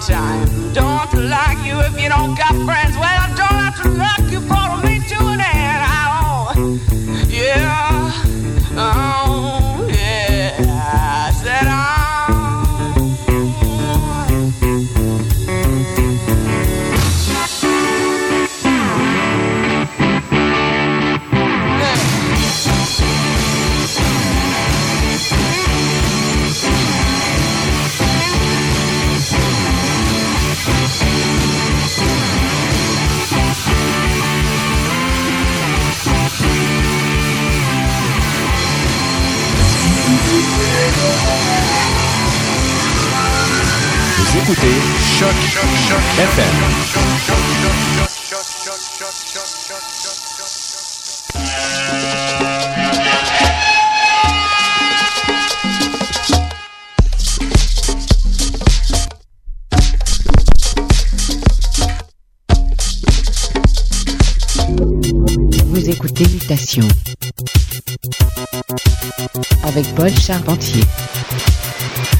time. Don't like you if you don't got friends. Well, écoutez Choc FM. Vous écoutez Mutation avec Paul Charpentier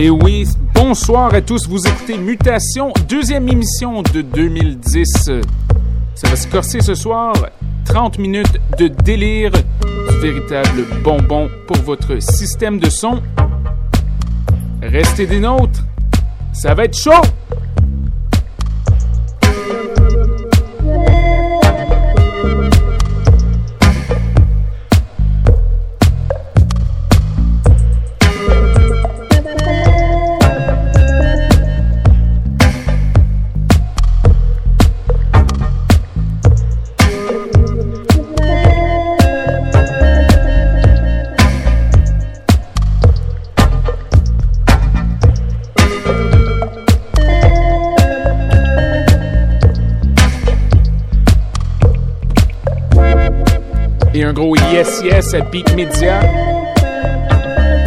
Et oui, bonsoir à tous. Vous écoutez Mutation, deuxième émission de 2010. Ça va se corser ce soir. 30 minutes de délire, du véritable bonbon pour votre système de son. Restez des nôtres. Ça va être chaud! Yes à Beat Media.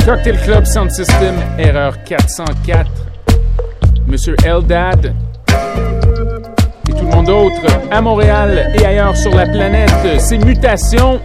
Cocktail Club Sound System, erreur 404. Monsieur Eldad. Et tout le monde d'autre à Montréal et ailleurs sur la planète. C'est Mutation.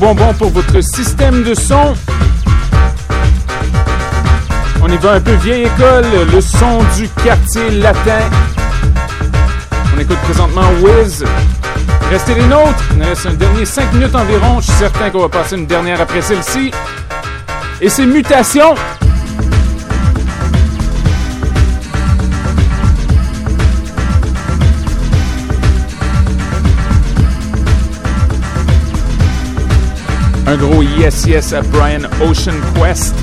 Bonbon pour votre système de son. On y va un peu vieille école, le son du quartier latin. On écoute présentement Wiz. Restez les nôtres. Il nous reste un dernier 5 minutes environ. Je suis certain qu'on va passer une dernière après celle-ci. Et c'est Mutation. Un gros yes yes à Brian Ocean Quest.